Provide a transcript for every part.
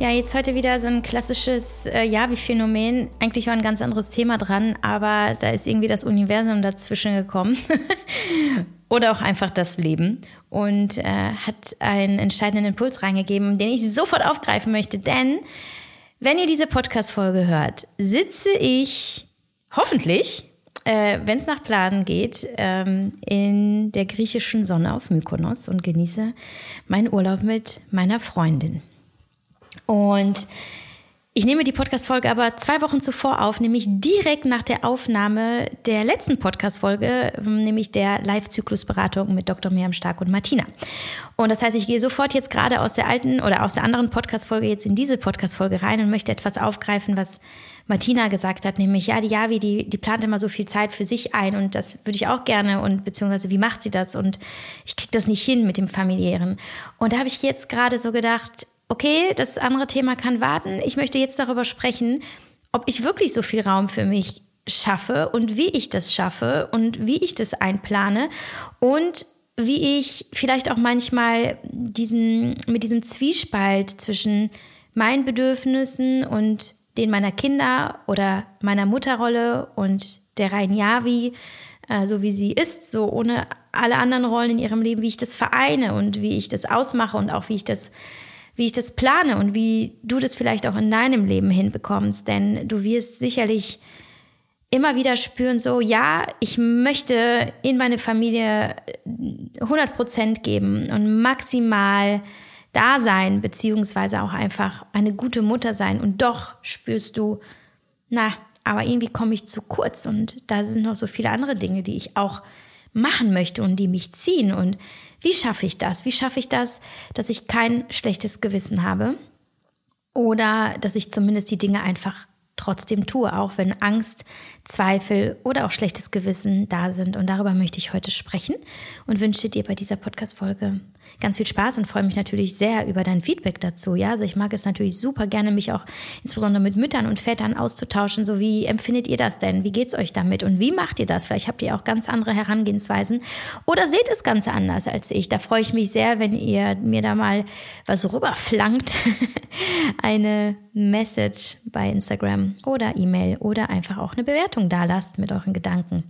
Ja, jetzt heute wieder so ein klassisches äh, Javi-Phänomen. Eigentlich war ein ganz anderes Thema dran, aber da ist irgendwie das Universum dazwischen gekommen. Oder auch einfach das Leben. Und äh, hat einen entscheidenden Impuls reingegeben, den ich sofort aufgreifen möchte. Denn wenn ihr diese Podcast-Folge hört, sitze ich hoffentlich, äh, wenn es nach Plan geht, ähm, in der griechischen Sonne auf Mykonos und genieße meinen Urlaub mit meiner Freundin. Und ich nehme die Podcast-Folge aber zwei Wochen zuvor auf, nämlich direkt nach der Aufnahme der letzten Podcast-Folge, nämlich der Live-Zyklus-Beratung mit Dr. Miriam Stark und Martina. Und das heißt, ich gehe sofort jetzt gerade aus der alten oder aus der anderen Podcast-Folge jetzt in diese Podcast-Folge rein und möchte etwas aufgreifen, was Martina gesagt hat, nämlich, ja, die Javi, die, die plant immer so viel Zeit für sich ein und das würde ich auch gerne und beziehungsweise wie macht sie das und ich kriege das nicht hin mit dem familiären. Und da habe ich jetzt gerade so gedacht, okay, das andere Thema kann warten. Ich möchte jetzt darüber sprechen, ob ich wirklich so viel Raum für mich schaffe und wie ich das schaffe und wie ich das einplane und wie ich vielleicht auch manchmal diesen, mit diesem Zwiespalt zwischen meinen Bedürfnissen und den meiner Kinder oder meiner Mutterrolle und der rein Yavi, äh, so wie sie ist, so ohne alle anderen Rollen in ihrem Leben, wie ich das vereine und wie ich das ausmache und auch wie ich das wie ich das plane und wie du das vielleicht auch in deinem Leben hinbekommst. Denn du wirst sicherlich immer wieder spüren, so, ja, ich möchte in meine Familie 100 Prozent geben und maximal da sein, beziehungsweise auch einfach eine gute Mutter sein. Und doch spürst du, na, aber irgendwie komme ich zu kurz und da sind noch so viele andere Dinge, die ich auch machen möchte und die mich ziehen. Und wie schaffe ich das? Wie schaffe ich das, dass ich kein schlechtes Gewissen habe? Oder dass ich zumindest die Dinge einfach trotzdem tue, auch wenn Angst, Zweifel oder auch schlechtes Gewissen da sind. Und darüber möchte ich heute sprechen und wünsche dir bei dieser Podcast-Folge ganz viel Spaß und freue mich natürlich sehr über dein Feedback dazu. Ja, also ich mag es natürlich super gerne, mich auch insbesondere mit Müttern und Vätern auszutauschen. So wie empfindet ihr das denn? Wie geht's euch damit? Und wie macht ihr das? Vielleicht habt ihr auch ganz andere Herangehensweisen oder seht es ganz anders als ich. Da freue ich mich sehr, wenn ihr mir da mal was rüberflankt. eine Message bei Instagram oder E-Mail oder einfach auch eine Bewertung da lasst mit euren Gedanken.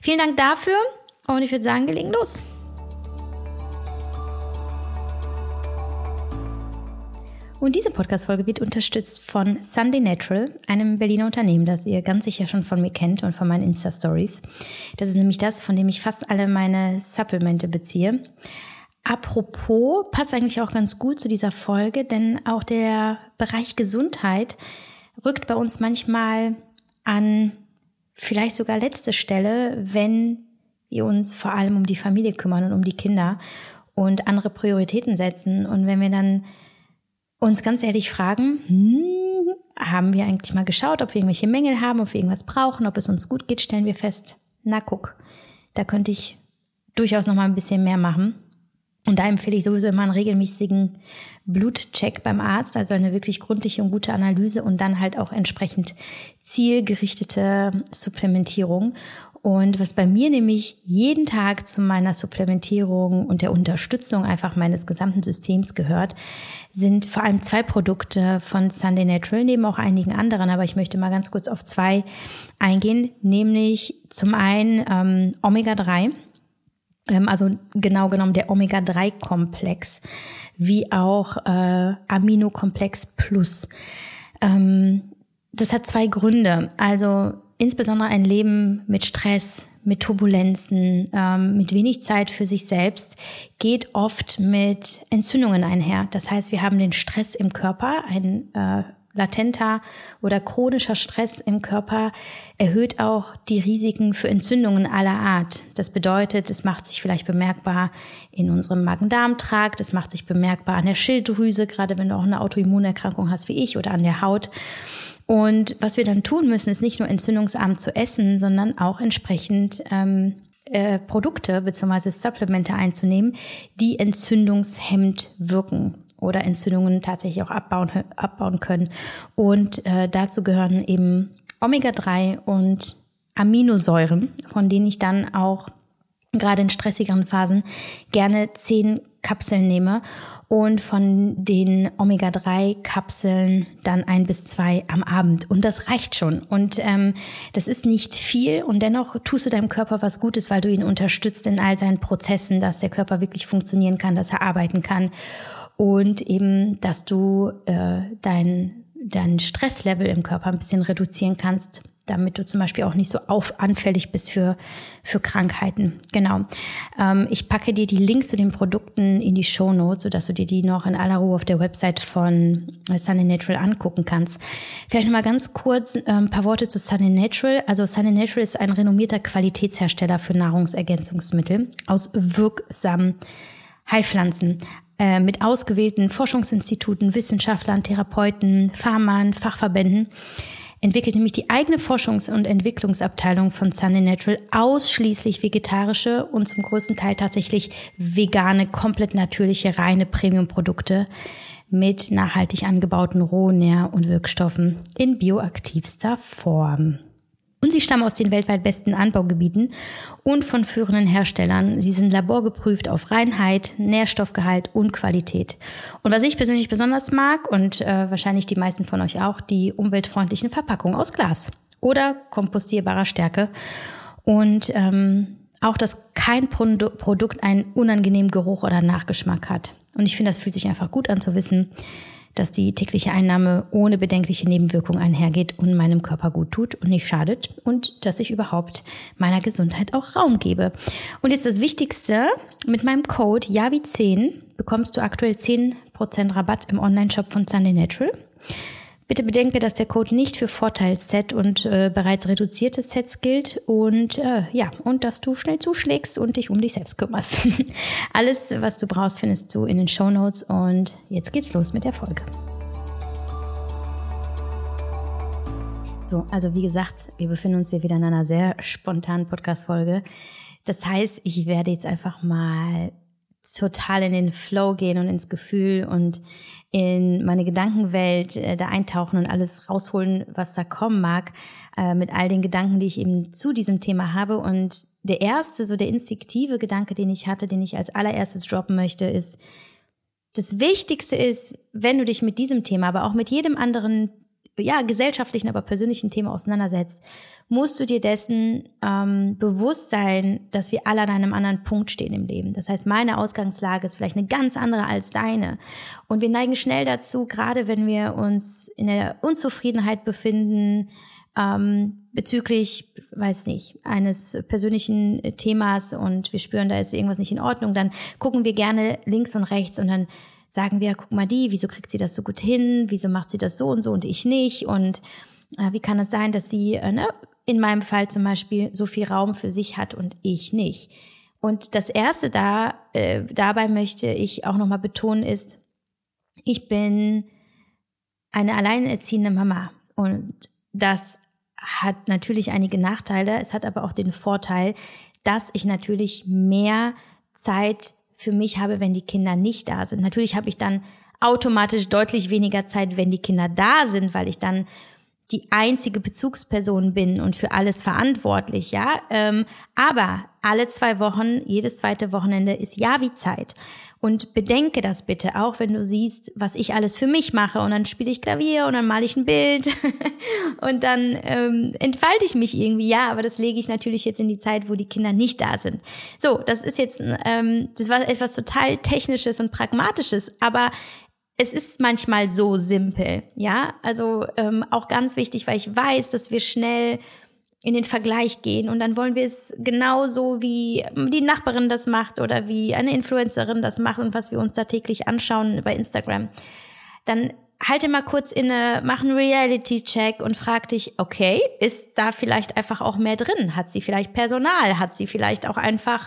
Vielen Dank dafür und ich würde sagen, wir legen los. Und diese Podcast-Folge wird unterstützt von Sunday Natural, einem Berliner Unternehmen, das ihr ganz sicher schon von mir kennt und von meinen Insta-Stories. Das ist nämlich das, von dem ich fast alle meine Supplemente beziehe. Apropos, passt eigentlich auch ganz gut zu dieser Folge, denn auch der Bereich Gesundheit rückt bei uns manchmal an vielleicht sogar letzte Stelle, wenn wir uns vor allem um die Familie kümmern und um die Kinder und andere Prioritäten setzen. Und wenn wir dann uns ganz ehrlich fragen, hm, haben wir eigentlich mal geschaut, ob wir irgendwelche Mängel haben, ob wir irgendwas brauchen, ob es uns gut geht, stellen wir fest, na guck, da könnte ich durchaus noch mal ein bisschen mehr machen. Und da empfehle ich sowieso immer einen regelmäßigen Blutcheck beim Arzt, also eine wirklich gründliche und gute Analyse und dann halt auch entsprechend zielgerichtete Supplementierung. Und was bei mir nämlich jeden Tag zu meiner Supplementierung und der Unterstützung einfach meines gesamten Systems gehört, sind vor allem zwei Produkte von Sunday Natural, neben auch einigen anderen, aber ich möchte mal ganz kurz auf zwei eingehen, nämlich zum einen ähm, Omega-3, ähm, also genau genommen der Omega-3-Komplex, wie auch äh, Aminokomplex Plus. Ähm, das hat zwei Gründe. Also insbesondere ein Leben mit Stress, mit Turbulenzen, ähm, mit wenig Zeit für sich selbst geht oft mit Entzündungen einher. Das heißt, wir haben den Stress im Körper, ein äh, latenter oder chronischer Stress im Körper erhöht auch die Risiken für Entzündungen aller Art. Das bedeutet, es macht sich vielleicht bemerkbar in unserem Magen-Darm-Trakt, es macht sich bemerkbar an der Schilddrüse, gerade wenn du auch eine Autoimmunerkrankung hast wie ich oder an der Haut. Und was wir dann tun müssen, ist nicht nur entzündungsarm zu essen, sondern auch entsprechend ähm, äh, Produkte bzw. Supplemente einzunehmen, die entzündungshemmend wirken oder Entzündungen tatsächlich auch abbauen, abbauen können. Und äh, dazu gehören eben Omega-3 und Aminosäuren, von denen ich dann auch gerade in stressigeren Phasen gerne 10 Kapseln nehme und von den Omega-3-Kapseln dann ein bis zwei am Abend. Und das reicht schon. Und ähm, das ist nicht viel und dennoch tust du deinem Körper was Gutes, weil du ihn unterstützt in all seinen Prozessen, dass der Körper wirklich funktionieren kann, dass er arbeiten kann und eben, dass du äh, dein, dein Stresslevel im Körper ein bisschen reduzieren kannst damit du zum Beispiel auch nicht so auf anfällig bist für, für Krankheiten. Genau. Ähm, ich packe dir die Links zu den Produkten in die Show Notes, sodass du dir die noch in aller Ruhe auf der Website von Sunny Natural angucken kannst. Vielleicht nochmal ganz kurz äh, ein paar Worte zu Sunny Natural. Also Sunny Natural ist ein renommierter Qualitätshersteller für Nahrungsergänzungsmittel aus wirksamen Heilpflanzen äh, mit ausgewählten Forschungsinstituten, Wissenschaftlern, Therapeuten, Pharmern, Fachverbänden entwickelt nämlich die eigene Forschungs- und Entwicklungsabteilung von Sunny Natural ausschließlich vegetarische und zum größten Teil tatsächlich vegane, komplett natürliche, reine Premium-Produkte mit nachhaltig angebauten Rohnähr- und Wirkstoffen in bioaktivster Form. Und sie stammen aus den weltweit besten Anbaugebieten und von führenden Herstellern. Sie sind laborgeprüft auf Reinheit, Nährstoffgehalt und Qualität. Und was ich persönlich besonders mag und äh, wahrscheinlich die meisten von euch auch, die umweltfreundlichen Verpackungen aus Glas oder kompostierbarer Stärke. Und ähm, auch, dass kein Produkt einen unangenehmen Geruch oder Nachgeschmack hat. Und ich finde, das fühlt sich einfach gut an zu wissen, dass die tägliche Einnahme ohne bedenkliche Nebenwirkungen einhergeht und meinem Körper gut tut und nicht schadet und dass ich überhaupt meiner Gesundheit auch Raum gebe. Und jetzt das Wichtigste, mit meinem Code YAVI10 bekommst du aktuell 10% Rabatt im Online-Shop von Sunday Natural. Bitte bedenke, dass der Code nicht für Vorteilsset und äh, bereits reduzierte Sets gilt und äh, ja, und dass du schnell zuschlägst und dich um dich selbst kümmerst. Alles, was du brauchst, findest du in den Show Notes und jetzt geht's los mit der Folge. So, also wie gesagt, wir befinden uns hier wieder in einer sehr spontanen Podcast-Folge. Das heißt, ich werde jetzt einfach mal total in den Flow gehen und ins Gefühl und in meine Gedankenwelt äh, da eintauchen und alles rausholen, was da kommen mag, äh, mit all den Gedanken, die ich eben zu diesem Thema habe. Und der erste, so der instinktive Gedanke, den ich hatte, den ich als allererstes droppen möchte, ist, das Wichtigste ist, wenn du dich mit diesem Thema, aber auch mit jedem anderen ja, gesellschaftlichen, aber persönlichen Thema auseinandersetzt, musst du dir dessen ähm, bewusst sein, dass wir alle an einem anderen Punkt stehen im Leben. Das heißt, meine Ausgangslage ist vielleicht eine ganz andere als deine. Und wir neigen schnell dazu, gerade wenn wir uns in der Unzufriedenheit befinden, ähm, bezüglich, weiß nicht, eines persönlichen Themas und wir spüren, da ist irgendwas nicht in Ordnung, dann gucken wir gerne links und rechts und dann sagen wir, guck mal die, wieso kriegt sie das so gut hin, wieso macht sie das so und so und ich nicht und äh, wie kann es sein, dass sie äh, ne, in meinem Fall zum Beispiel so viel Raum für sich hat und ich nicht. Und das erste da, äh, dabei möchte ich auch nochmal betonen ist, ich bin eine alleinerziehende Mama und das hat natürlich einige Nachteile. Es hat aber auch den Vorteil, dass ich natürlich mehr Zeit für mich habe, wenn die Kinder nicht da sind. Natürlich habe ich dann automatisch deutlich weniger Zeit, wenn die Kinder da sind, weil ich dann die einzige Bezugsperson bin und für alles verantwortlich, ja. Ähm, aber alle zwei Wochen, jedes zweite Wochenende ist Javi-Zeit. Und bedenke das bitte, auch wenn du siehst, was ich alles für mich mache. Und dann spiele ich Klavier und dann male ich ein Bild und dann ähm, entfalte ich mich irgendwie. Ja, aber das lege ich natürlich jetzt in die Zeit, wo die Kinder nicht da sind. So, das ist jetzt, ähm, das war etwas total Technisches und Pragmatisches, aber es ist manchmal so simpel, ja. Also ähm, auch ganz wichtig, weil ich weiß, dass wir schnell in den Vergleich gehen und dann wollen wir es genauso wie die Nachbarin das macht oder wie eine Influencerin das macht und was wir uns da täglich anschauen bei Instagram. Dann halte mal kurz inne, mach einen Reality-Check und frag dich, okay, ist da vielleicht einfach auch mehr drin? Hat sie vielleicht Personal? Hat sie vielleicht auch einfach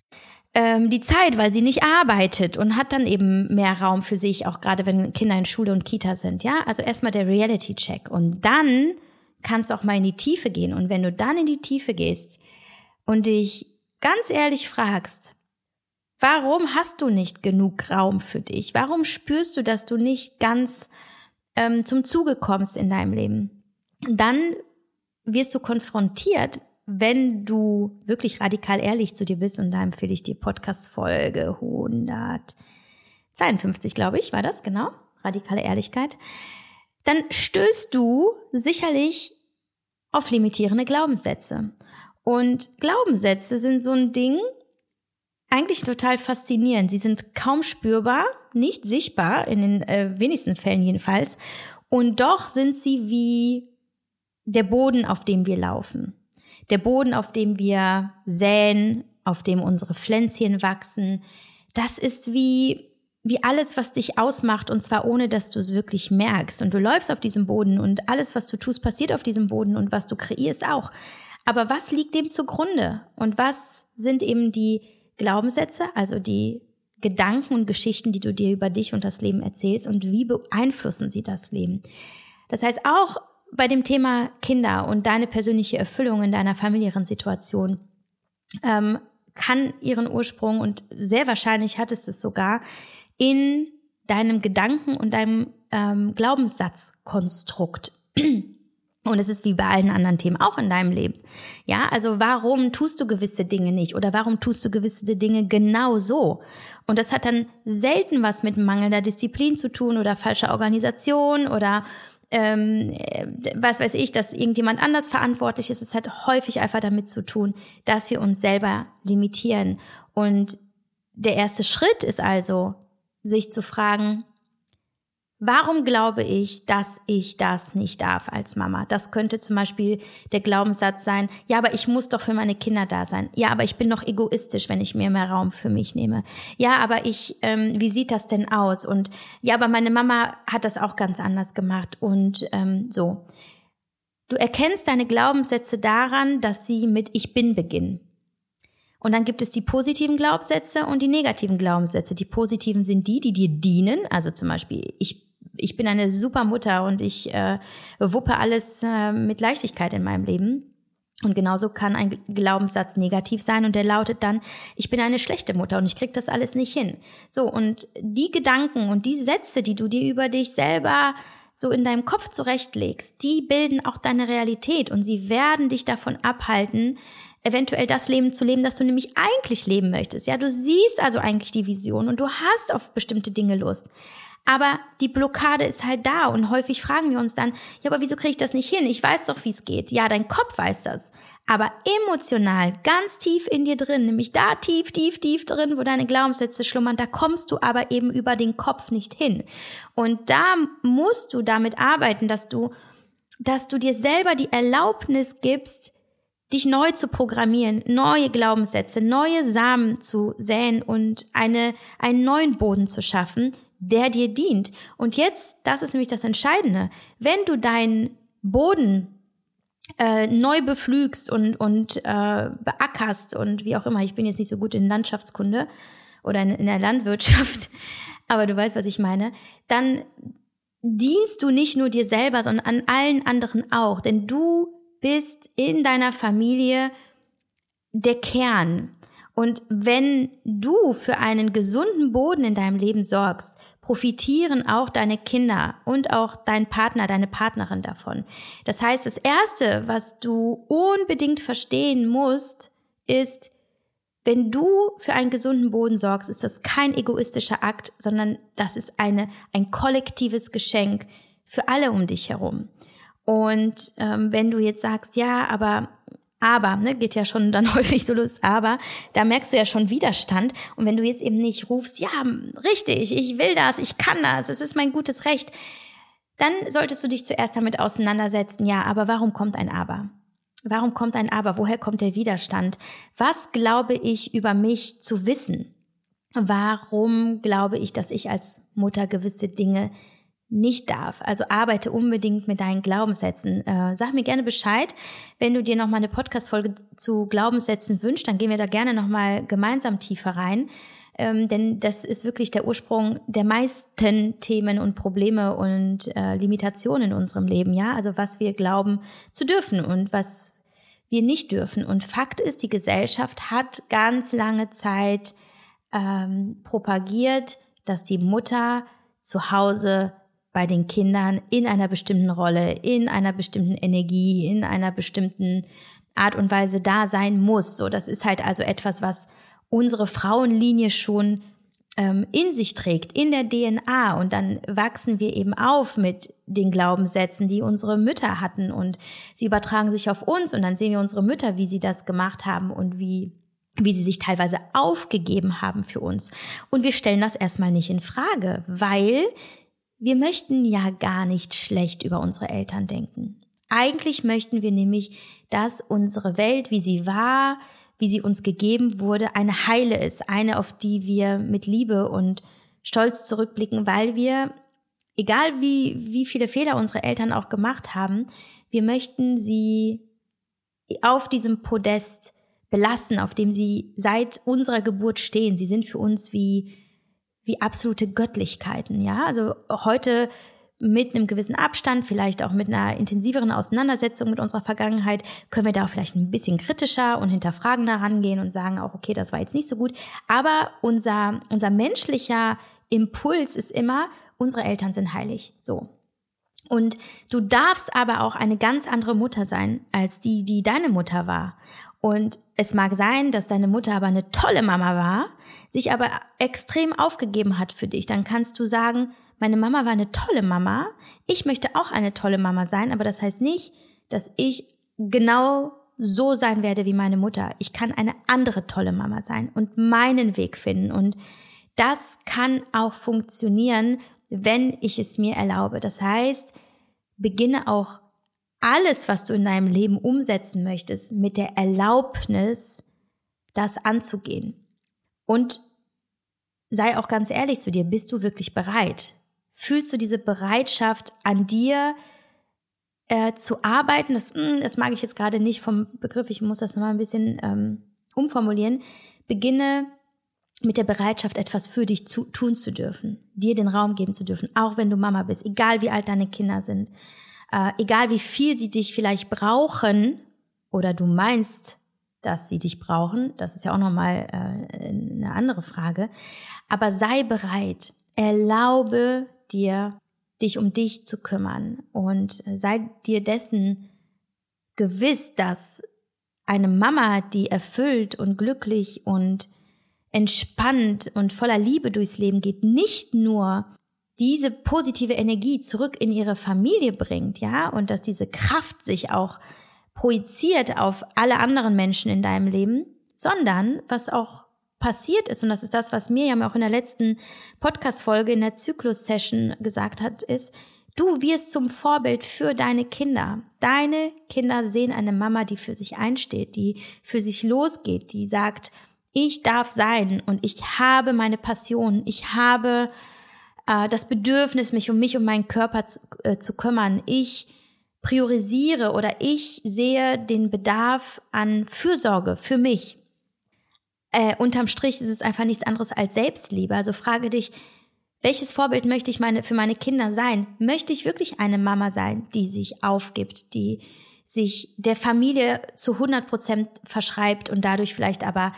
ähm, die Zeit, weil sie nicht arbeitet und hat dann eben mehr Raum für sich, auch gerade wenn Kinder in Schule und Kita sind, ja? Also erstmal der Reality-Check und dann kannst auch mal in die Tiefe gehen. Und wenn du dann in die Tiefe gehst und dich ganz ehrlich fragst, warum hast du nicht genug Raum für dich? Warum spürst du, dass du nicht ganz ähm, zum Zuge kommst in deinem Leben? Dann wirst du konfrontiert wenn du wirklich radikal ehrlich zu dir bist, und da empfehle ich dir Podcast Folge 100, 52, glaube ich, war das, genau. Radikale Ehrlichkeit. Dann stößt du sicherlich auf limitierende Glaubenssätze. Und Glaubenssätze sind so ein Ding, eigentlich total faszinierend. Sie sind kaum spürbar, nicht sichtbar, in den äh, wenigsten Fällen jedenfalls. Und doch sind sie wie der Boden, auf dem wir laufen. Der Boden, auf dem wir säen, auf dem unsere Pflänzchen wachsen. Das ist wie, wie alles, was dich ausmacht, und zwar ohne, dass du es wirklich merkst. Und du läufst auf diesem Boden und alles, was du tust, passiert auf diesem Boden und was du kreierst auch. Aber was liegt dem zugrunde? Und was sind eben die Glaubenssätze, also die Gedanken und Geschichten, die du dir über dich und das Leben erzählst und wie beeinflussen sie das Leben. Das heißt, auch bei dem Thema Kinder und deine persönliche Erfüllung in deiner familiären Situation ähm, kann ihren Ursprung und sehr wahrscheinlich hat es es sogar in deinem Gedanken und deinem ähm, Glaubenssatzkonstrukt. Und es ist wie bei allen anderen Themen auch in deinem Leben. Ja, also warum tust du gewisse Dinge nicht oder warum tust du gewisse Dinge genau so? Und das hat dann selten was mit mangelnder Disziplin zu tun oder falscher Organisation oder ähm, was weiß ich, dass irgendjemand anders verantwortlich ist. Es hat häufig einfach damit zu tun, dass wir uns selber limitieren. Und der erste Schritt ist also, sich zu fragen, Warum glaube ich, dass ich das nicht darf als Mama? Das könnte zum Beispiel der Glaubenssatz sein, ja, aber ich muss doch für meine Kinder da sein. Ja, aber ich bin doch egoistisch, wenn ich mir mehr Raum für mich nehme. Ja, aber ich, ähm, wie sieht das denn aus? Und ja, aber meine Mama hat das auch ganz anders gemacht und ähm, so. Du erkennst deine Glaubenssätze daran, dass sie mit Ich bin beginnen. Und dann gibt es die positiven Glaubenssätze und die negativen Glaubenssätze. Die positiven sind die, die dir dienen. Also zum Beispiel, ich ich bin eine super Mutter und ich äh, wuppe alles äh, mit Leichtigkeit in meinem Leben. Und genauso kann ein Glaubenssatz negativ sein und der lautet dann, ich bin eine schlechte Mutter und ich krieg das alles nicht hin. So, und die Gedanken und die Sätze, die du dir über dich selber so in deinem Kopf zurechtlegst, die bilden auch deine Realität und sie werden dich davon abhalten, eventuell das Leben zu leben, das du nämlich eigentlich leben möchtest. Ja, du siehst also eigentlich die Vision und du hast auf bestimmte Dinge Lust. Aber die Blockade ist halt da und häufig fragen wir uns dann, ja, aber wieso kriege ich das nicht hin? Ich weiß doch, wie es geht. Ja, dein Kopf weiß das. Aber emotional, ganz tief in dir drin, nämlich da tief, tief, tief drin, wo deine Glaubenssätze schlummern, da kommst du aber eben über den Kopf nicht hin. Und da musst du damit arbeiten, dass du, dass du dir selber die Erlaubnis gibst, dich neu zu programmieren, neue Glaubenssätze, neue Samen zu säen und eine, einen neuen Boden zu schaffen, der dir dient. Und jetzt, das ist nämlich das Entscheidende, wenn du deinen Boden äh, neu beflügst und, und äh, beackerst und wie auch immer, ich bin jetzt nicht so gut in Landschaftskunde oder in, in der Landwirtschaft, aber du weißt, was ich meine, dann dienst du nicht nur dir selber, sondern an allen anderen auch. Denn du bist in deiner Familie der Kern. Und wenn du für einen gesunden Boden in deinem Leben sorgst, profitieren auch deine Kinder und auch dein Partner, deine Partnerin davon. Das heißt, das Erste, was du unbedingt verstehen musst, ist, wenn du für einen gesunden Boden sorgst, ist das kein egoistischer Akt, sondern das ist eine, ein kollektives Geschenk für alle um dich herum. Und ähm, wenn du jetzt sagst, ja, aber aber, ne, geht ja schon dann häufig so los, aber da merkst du ja schon Widerstand. Und wenn du jetzt eben nicht rufst, ja, richtig, ich will das, ich kann das, es ist mein gutes Recht, dann solltest du dich zuerst damit auseinandersetzen, ja, aber warum kommt ein Aber? Warum kommt ein Aber? Woher kommt der Widerstand? Was glaube ich über mich zu wissen? Warum glaube ich, dass ich als Mutter gewisse Dinge nicht darf. Also arbeite unbedingt mit deinen Glaubenssätzen. Äh, sag mir gerne Bescheid, wenn du dir noch mal eine Podcast-Folge zu Glaubenssätzen wünschst, dann gehen wir da gerne noch mal gemeinsam tiefer rein. Ähm, denn das ist wirklich der Ursprung der meisten Themen und Probleme und äh, Limitationen in unserem Leben, ja. Also was wir glauben zu dürfen und was wir nicht dürfen. Und Fakt ist, die Gesellschaft hat ganz lange Zeit ähm, propagiert, dass die Mutter zu Hause bei den Kindern in einer bestimmten Rolle, in einer bestimmten Energie, in einer bestimmten Art und Weise da sein muss. So, das ist halt also etwas, was unsere Frauenlinie schon ähm, in sich trägt, in der DNA. Und dann wachsen wir eben auf mit den Glaubenssätzen, die unsere Mütter hatten. Und sie übertragen sich auf uns. Und dann sehen wir unsere Mütter, wie sie das gemacht haben und wie wie sie sich teilweise aufgegeben haben für uns. Und wir stellen das erstmal nicht in Frage, weil wir möchten ja gar nicht schlecht über unsere Eltern denken. Eigentlich möchten wir nämlich, dass unsere Welt, wie sie war, wie sie uns gegeben wurde, eine heile ist, eine, auf die wir mit Liebe und Stolz zurückblicken, weil wir, egal wie, wie viele Fehler unsere Eltern auch gemacht haben, wir möchten sie auf diesem Podest belassen, auf dem sie seit unserer Geburt stehen. Sie sind für uns wie, wie absolute Göttlichkeiten, ja. Also heute mit einem gewissen Abstand, vielleicht auch mit einer intensiveren Auseinandersetzung mit unserer Vergangenheit, können wir da vielleicht ein bisschen kritischer und hinterfragender rangehen und sagen auch, okay, das war jetzt nicht so gut. Aber unser, unser menschlicher Impuls ist immer, unsere Eltern sind heilig. So. Und du darfst aber auch eine ganz andere Mutter sein als die, die deine Mutter war. Und es mag sein, dass deine Mutter aber eine tolle Mama war, sich aber extrem aufgegeben hat für dich. Dann kannst du sagen, meine Mama war eine tolle Mama. Ich möchte auch eine tolle Mama sein, aber das heißt nicht, dass ich genau so sein werde wie meine Mutter. Ich kann eine andere tolle Mama sein und meinen Weg finden. Und das kann auch funktionieren, wenn ich es mir erlaube. Das heißt, beginne auch alles, was du in deinem Leben umsetzen möchtest, mit der Erlaubnis, das anzugehen. Und sei auch ganz ehrlich zu dir, bist du wirklich bereit? Fühlst du diese Bereitschaft an dir äh, zu arbeiten? Das, mh, hm, das mag ich jetzt gerade nicht vom Begriff, ich muss das nochmal ein bisschen ähm, umformulieren. Beginne mit der Bereitschaft, etwas für dich zu, tun zu dürfen, dir den Raum geben zu dürfen, auch wenn du Mama bist, egal wie alt deine Kinder sind äh, egal wie viel sie dich vielleicht brauchen oder du meinst, dass sie dich brauchen, das ist ja auch nochmal äh, eine andere Frage, aber sei bereit, erlaube dir, dich um dich zu kümmern. Und sei dir dessen gewiss, dass eine Mama, die erfüllt und glücklich und entspannt und voller Liebe durchs Leben geht, nicht nur diese positive Energie zurück in ihre Familie bringt, ja, und dass diese Kraft sich auch projiziert auf alle anderen Menschen in deinem Leben, sondern was auch passiert ist, und das ist das, was Mirjam auch in der letzten Podcast-Folge in der Zyklus-Session gesagt hat, ist, du wirst zum Vorbild für deine Kinder. Deine Kinder sehen eine Mama, die für sich einsteht, die für sich losgeht, die sagt, ich darf sein und ich habe meine Passion, ich habe äh, das Bedürfnis, mich um mich und meinen Körper zu, äh, zu kümmern. Ich priorisiere oder ich sehe den Bedarf an Fürsorge für mich. Äh, unterm Strich ist es einfach nichts anderes als Selbstliebe. Also frage dich, welches Vorbild möchte ich meine, für meine Kinder sein? Möchte ich wirklich eine Mama sein, die sich aufgibt, die sich der Familie zu 100 Prozent verschreibt und dadurch vielleicht aber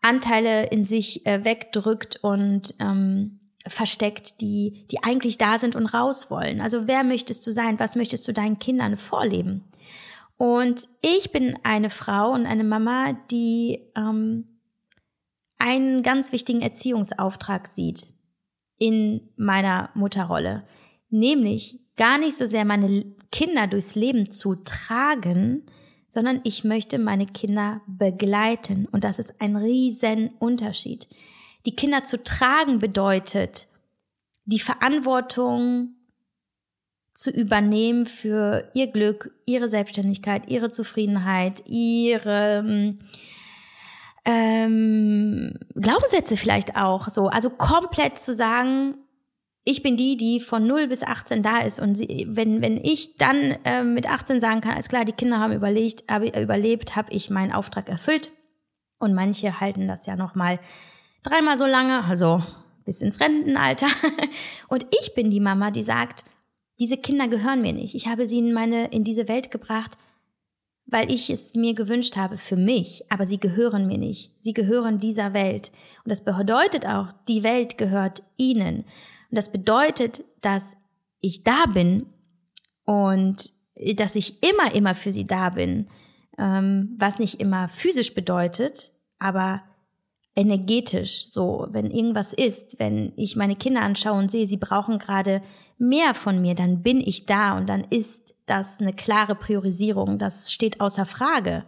Anteile in sich äh, wegdrückt und ähm, versteckt, die, die eigentlich da sind und raus wollen. Also wer möchtest du sein? Was möchtest du deinen Kindern vorleben? Und ich bin eine Frau und eine Mama, die ähm, einen ganz wichtigen Erziehungsauftrag sieht in meiner Mutterrolle, nämlich gar nicht so sehr meine Kinder durchs Leben zu tragen, sondern ich möchte meine Kinder begleiten. Und das ist ein riesen Unterschied. Die Kinder zu tragen bedeutet, die Verantwortung zu übernehmen für ihr Glück, ihre Selbstständigkeit, ihre Zufriedenheit, ihre ähm, Glaubenssätze vielleicht auch so. Also komplett zu sagen, ich bin die, die von 0 bis 18 da ist. Und sie, wenn, wenn ich dann äh, mit 18 sagen kann, alles klar, die Kinder haben überlegt, hab, überlebt, habe ich meinen Auftrag erfüllt. Und manche halten das ja noch mal dreimal so lange, also bis ins Rentenalter. Und ich bin die Mama, die sagt, diese Kinder gehören mir nicht. Ich habe sie in meine, in diese Welt gebracht, weil ich es mir gewünscht habe für mich, aber sie gehören mir nicht. Sie gehören dieser Welt. Und das bedeutet auch, die Welt gehört ihnen. Und das bedeutet, dass ich da bin und dass ich immer, immer für sie da bin, ähm, was nicht immer physisch bedeutet, aber energetisch, so, wenn irgendwas ist, wenn ich meine Kinder anschaue und sehe, sie brauchen gerade mehr von mir, dann bin ich da und dann ist das eine klare Priorisierung, das steht außer Frage.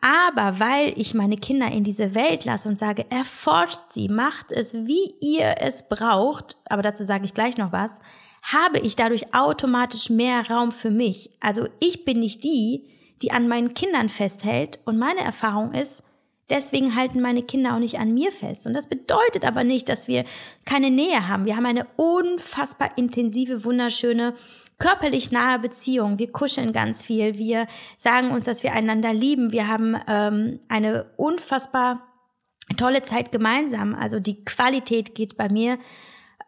Aber weil ich meine Kinder in diese Welt lasse und sage, erforscht sie, macht es, wie ihr es braucht, aber dazu sage ich gleich noch was, habe ich dadurch automatisch mehr Raum für mich. Also ich bin nicht die, die an meinen Kindern festhält und meine Erfahrung ist, deswegen halten meine Kinder auch nicht an mir fest. Und das bedeutet aber nicht, dass wir keine Nähe haben. Wir haben eine unfassbar intensive, wunderschöne körperlich nahe Beziehung. Wir kuscheln ganz viel. Wir sagen uns, dass wir einander lieben. Wir haben ähm, eine unfassbar tolle Zeit gemeinsam. Also die Qualität geht bei mir,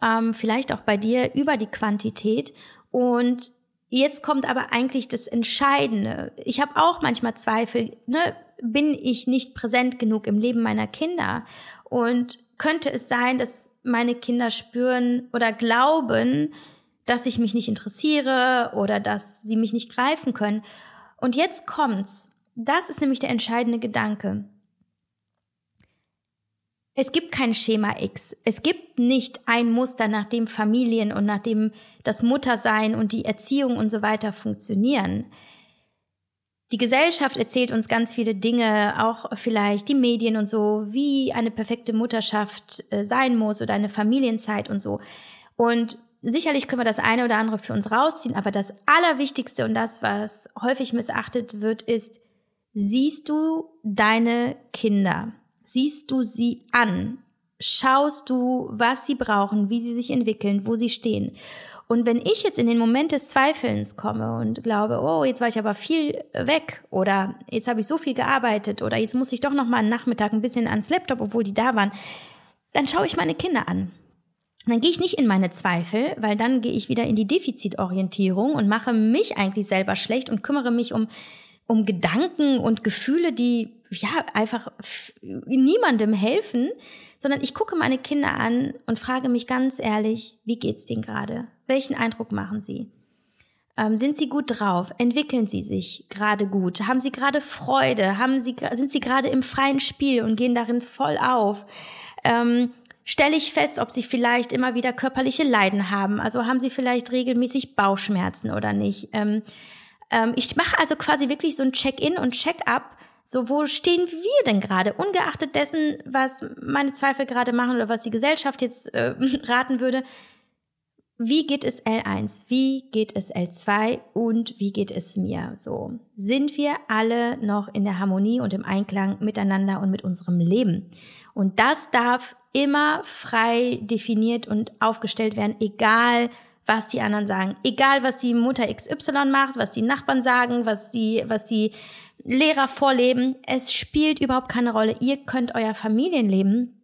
ähm, vielleicht auch bei dir, über die Quantität. Und jetzt kommt aber eigentlich das Entscheidende. Ich habe auch manchmal Zweifel. Ne? Bin ich nicht präsent genug im Leben meiner Kinder? Und könnte es sein, dass meine Kinder spüren oder glauben, dass ich mich nicht interessiere oder dass sie mich nicht greifen können. Und jetzt kommt's. Das ist nämlich der entscheidende Gedanke. Es gibt kein Schema X. Es gibt nicht ein Muster, nach dem Familien und nach dem das Muttersein und die Erziehung und so weiter funktionieren. Die Gesellschaft erzählt uns ganz viele Dinge, auch vielleicht die Medien und so, wie eine perfekte Mutterschaft äh, sein muss oder eine Familienzeit und so. Und Sicherlich können wir das eine oder andere für uns rausziehen, aber das Allerwichtigste und das, was häufig missachtet wird, ist, siehst du deine Kinder? Siehst du sie an? Schaust du, was sie brauchen, wie sie sich entwickeln, wo sie stehen? Und wenn ich jetzt in den Moment des Zweifelns komme und glaube, oh, jetzt war ich aber viel weg oder jetzt habe ich so viel gearbeitet oder jetzt muss ich doch noch mal einen Nachmittag ein bisschen ans Laptop, obwohl die da waren, dann schaue ich meine Kinder an. Dann gehe ich nicht in meine Zweifel, weil dann gehe ich wieder in die Defizitorientierung und mache mich eigentlich selber schlecht und kümmere mich um, um Gedanken und Gefühle, die ja einfach niemandem helfen, sondern ich gucke meine Kinder an und frage mich ganz ehrlich, wie geht's denen gerade? Welchen Eindruck machen sie? Ähm, sind sie gut drauf? Entwickeln sie sich gerade gut? Haben sie gerade Freude? Haben sie, sind sie gerade im freien Spiel und gehen darin voll auf? Ähm, stelle ich fest, ob sie vielleicht immer wieder körperliche Leiden haben. Also haben sie vielleicht regelmäßig Bauchschmerzen oder nicht. Ähm, ähm, ich mache also quasi wirklich so ein Check-in und Check-up. So, wo stehen wir denn gerade? Ungeachtet dessen, was meine Zweifel gerade machen oder was die Gesellschaft jetzt äh, raten würde. Wie geht es L1? Wie geht es L2? Und wie geht es mir? So. Sind wir alle noch in der Harmonie und im Einklang miteinander und mit unserem Leben? Und das darf immer frei definiert und aufgestellt werden, egal was die anderen sagen, egal was die Mutter XY macht, was die Nachbarn sagen, was die, was die Lehrer vorleben. Es spielt überhaupt keine Rolle. Ihr könnt euer Familienleben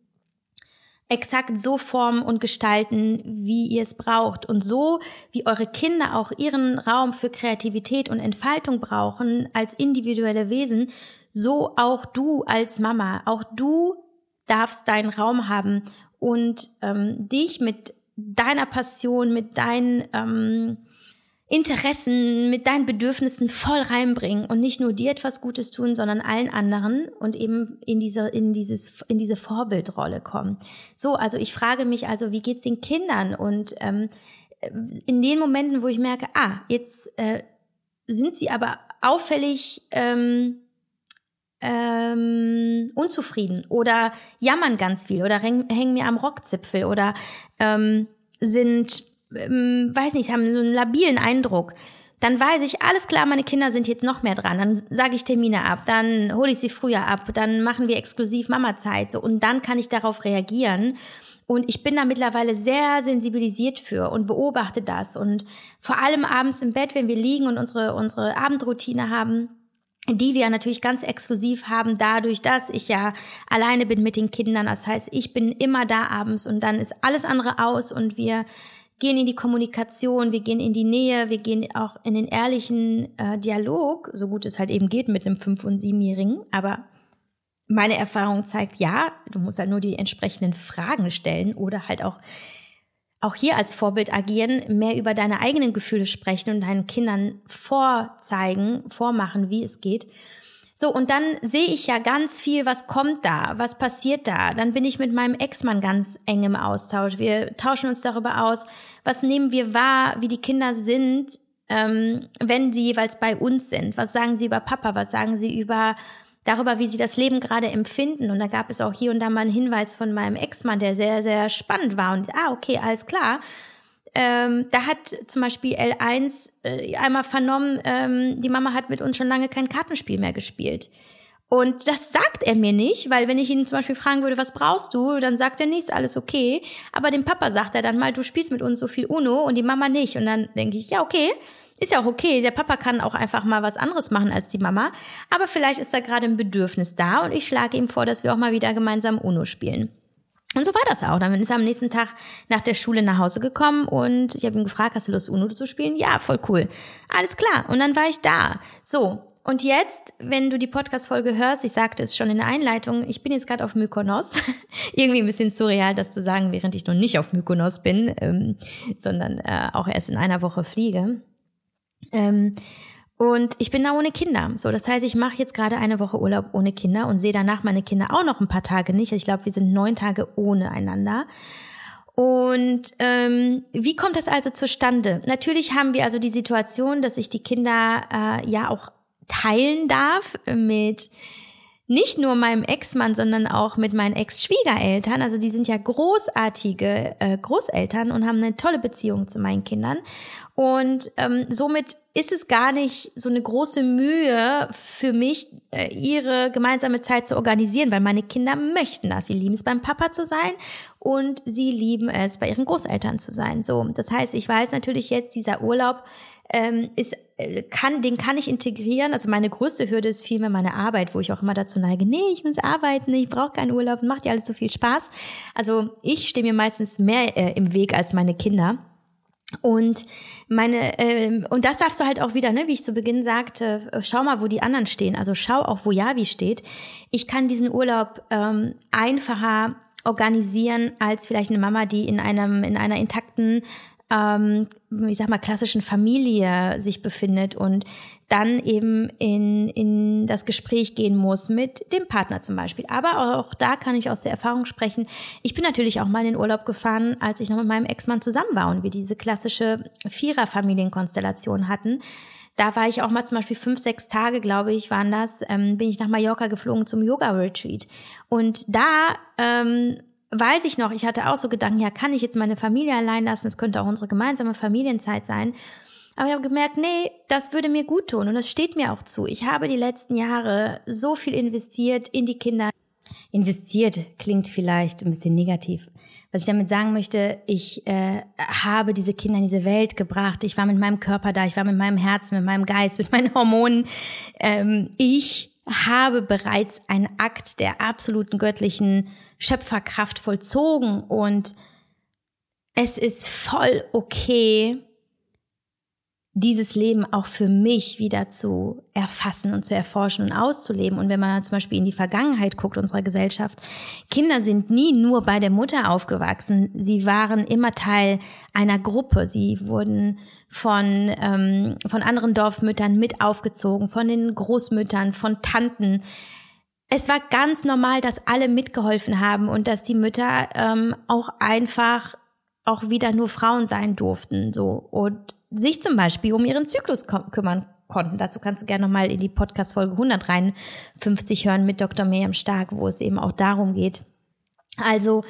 exakt so formen und gestalten, wie ihr es braucht. Und so, wie eure Kinder auch ihren Raum für Kreativität und Entfaltung brauchen als individuelle Wesen, so auch du als Mama. Auch du darfst deinen Raum haben und ähm, dich mit deiner Passion, mit deinen ähm, Interessen, mit deinen Bedürfnissen voll reinbringen und nicht nur dir etwas Gutes tun, sondern allen anderen und eben in diese, in dieses, in diese Vorbildrolle kommen. So, also ich frage mich also, wie geht's den Kindern? Und ähm, in den Momenten, wo ich merke, ah, jetzt äh, sind sie aber auffällig ähm, ähm, unzufrieden oder jammern ganz viel oder hängen mir am Rockzipfel oder ähm, sind, ähm, weiß nicht, haben so einen labilen Eindruck. Dann weiß ich, alles klar, meine Kinder sind jetzt noch mehr dran. Dann sage ich Termine ab, dann hole ich sie früher ab, dann machen wir exklusiv Mama-Zeit. So, und dann kann ich darauf reagieren. Und ich bin da mittlerweile sehr sensibilisiert für und beobachte das. Und vor allem abends im Bett, wenn wir liegen und unsere, unsere Abendroutine haben, die wir natürlich ganz exklusiv haben, dadurch, dass ich ja alleine bin mit den Kindern. Das heißt, ich bin immer da abends und dann ist alles andere aus und wir gehen in die Kommunikation, wir gehen in die Nähe, wir gehen auch in den ehrlichen äh, Dialog, so gut es halt eben geht mit einem Fünf- und Siebenjährigen. Aber meine Erfahrung zeigt, ja, du musst halt nur die entsprechenden Fragen stellen oder halt auch auch hier als Vorbild agieren, mehr über deine eigenen Gefühle sprechen und deinen Kindern vorzeigen, vormachen, wie es geht. So, und dann sehe ich ja ganz viel, was kommt da, was passiert da. Dann bin ich mit meinem Ex-Mann ganz eng im Austausch. Wir tauschen uns darüber aus, was nehmen wir wahr, wie die Kinder sind, ähm, wenn sie jeweils bei uns sind. Was sagen sie über Papa, was sagen sie über darüber, wie sie das Leben gerade empfinden. Und da gab es auch hier und da mal einen Hinweis von meinem Ex-Mann, der sehr, sehr spannend war. Und ah, okay, alles klar. Ähm, da hat zum Beispiel L1 äh, einmal vernommen, ähm, die Mama hat mit uns schon lange kein Kartenspiel mehr gespielt. Und das sagt er mir nicht, weil wenn ich ihn zum Beispiel fragen würde, was brauchst du, dann sagt er nicht, ist alles okay. Aber dem Papa sagt er dann mal, du spielst mit uns so viel Uno und die Mama nicht. Und dann denke ich, ja, okay, ist ja auch okay. Der Papa kann auch einfach mal was anderes machen als die Mama. Aber vielleicht ist da gerade ein Bedürfnis da und ich schlage ihm vor, dass wir auch mal wieder gemeinsam Uno spielen. Und so war das auch. Dann ist er am nächsten Tag nach der Schule nach Hause gekommen und ich habe ihn gefragt, hast du Lust, Uno zu spielen? Ja, voll cool. Alles klar. Und dann war ich da. So. Und jetzt, wenn du die Podcast-Folge hörst, ich sagte es schon in der Einleitung, ich bin jetzt gerade auf Mykonos. Irgendwie ein bisschen surreal, das zu sagen, während ich noch nicht auf Mykonos bin, ähm, sondern äh, auch erst in einer Woche fliege. Ähm, und ich bin da ohne Kinder. So, das heißt, ich mache jetzt gerade eine Woche Urlaub ohne Kinder und sehe danach meine Kinder auch noch ein paar Tage nicht. Ich glaube, wir sind neun Tage ohne einander. Und ähm, wie kommt das also zustande? Natürlich haben wir also die Situation, dass ich die Kinder äh, ja auch teilen darf mit nicht nur meinem Ex-Mann, sondern auch mit meinen Ex-Schwiegereltern. Also die sind ja großartige äh, Großeltern und haben eine tolle Beziehung zu meinen Kindern. Und ähm, somit ist es gar nicht so eine große Mühe für mich, äh, ihre gemeinsame Zeit zu organisieren, weil meine Kinder möchten das. Sie lieben es, beim Papa zu sein und sie lieben es, bei ihren Großeltern zu sein. So, das heißt, ich weiß natürlich jetzt, dieser Urlaub ähm, ist, äh, kann, den kann ich integrieren. Also meine größte Hürde ist vielmehr meine Arbeit, wo ich auch immer dazu neige, nee, ich muss arbeiten, ich brauche keinen Urlaub, macht ja alles so viel Spaß. Also ich stehe mir meistens mehr äh, im Weg als meine Kinder. Und meine ähm, und das darfst du halt auch wieder, ne, wie ich zu Beginn sagte, schau mal, wo die anderen stehen. Also schau auch, wo Javi steht. Ich kann diesen Urlaub ähm, einfacher organisieren als vielleicht eine Mama, die in einem in einer intakten ähm, ich sag mal, klassischen Familie sich befindet und dann eben in, in das Gespräch gehen muss mit dem Partner zum Beispiel. Aber auch da kann ich aus der Erfahrung sprechen. Ich bin natürlich auch mal in den Urlaub gefahren, als ich noch mit meinem Ex-Mann zusammen war und wir diese klassische Vierer-Familienkonstellation hatten. Da war ich auch mal zum Beispiel fünf, sechs Tage, glaube ich, waren das, ähm, bin ich nach Mallorca geflogen zum Yoga-Retreat. Und da ähm, weiß ich noch, ich hatte auch so Gedanken, ja, kann ich jetzt meine Familie allein lassen? Es könnte auch unsere gemeinsame Familienzeit sein. Aber ich habe gemerkt, nee, das würde mir gut tun und das steht mir auch zu. Ich habe die letzten Jahre so viel investiert in die Kinder. Investiert klingt vielleicht ein bisschen negativ. Was ich damit sagen möchte, ich äh, habe diese Kinder in diese Welt gebracht. Ich war mit meinem Körper da, ich war mit meinem Herzen, mit meinem Geist, mit meinen Hormonen. Ähm, ich habe bereits einen Akt der absoluten göttlichen Schöpferkraft vollzogen und es ist voll okay, dieses Leben auch für mich wieder zu erfassen und zu erforschen und auszuleben. Und wenn man zum Beispiel in die Vergangenheit guckt unserer Gesellschaft, Kinder sind nie nur bei der Mutter aufgewachsen. Sie waren immer Teil einer Gruppe. Sie wurden von, ähm, von anderen Dorfmüttern mit aufgezogen, von den Großmüttern, von Tanten es war ganz normal, dass alle mitgeholfen haben und dass die Mütter ähm, auch einfach auch wieder nur Frauen sein durften, so und sich zum Beispiel um ihren Zyklus kümmern konnten. Dazu kannst du gerne nochmal in die Podcast-Folge 153 hören mit Dr. Miriam Stark, wo es eben auch darum geht. Also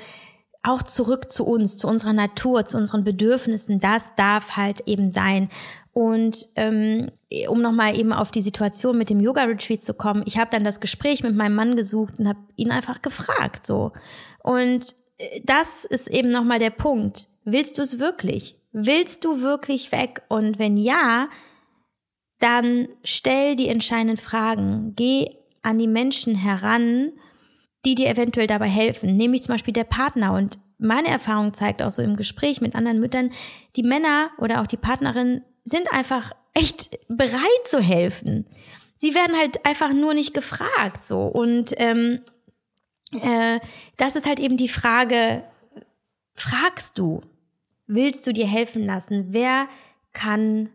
auch zurück zu uns, zu unserer Natur, zu unseren Bedürfnissen, das darf halt eben sein. Und ähm, um nochmal eben auf die Situation mit dem Yoga-Retreat zu kommen, ich habe dann das Gespräch mit meinem Mann gesucht und habe ihn einfach gefragt so. Und äh, das ist eben nochmal der Punkt. Willst du es wirklich? Willst du wirklich weg? Und wenn ja, dann stell die entscheidenden Fragen. Geh an die Menschen heran, die dir eventuell dabei helfen. Nämlich zum Beispiel der Partner. Und meine Erfahrung zeigt auch so im Gespräch mit anderen Müttern, die Männer oder auch die Partnerin sind einfach echt bereit zu helfen. Sie werden halt einfach nur nicht gefragt so. Und ähm, äh, das ist halt eben die Frage, fragst du, willst du dir helfen lassen? Wer kann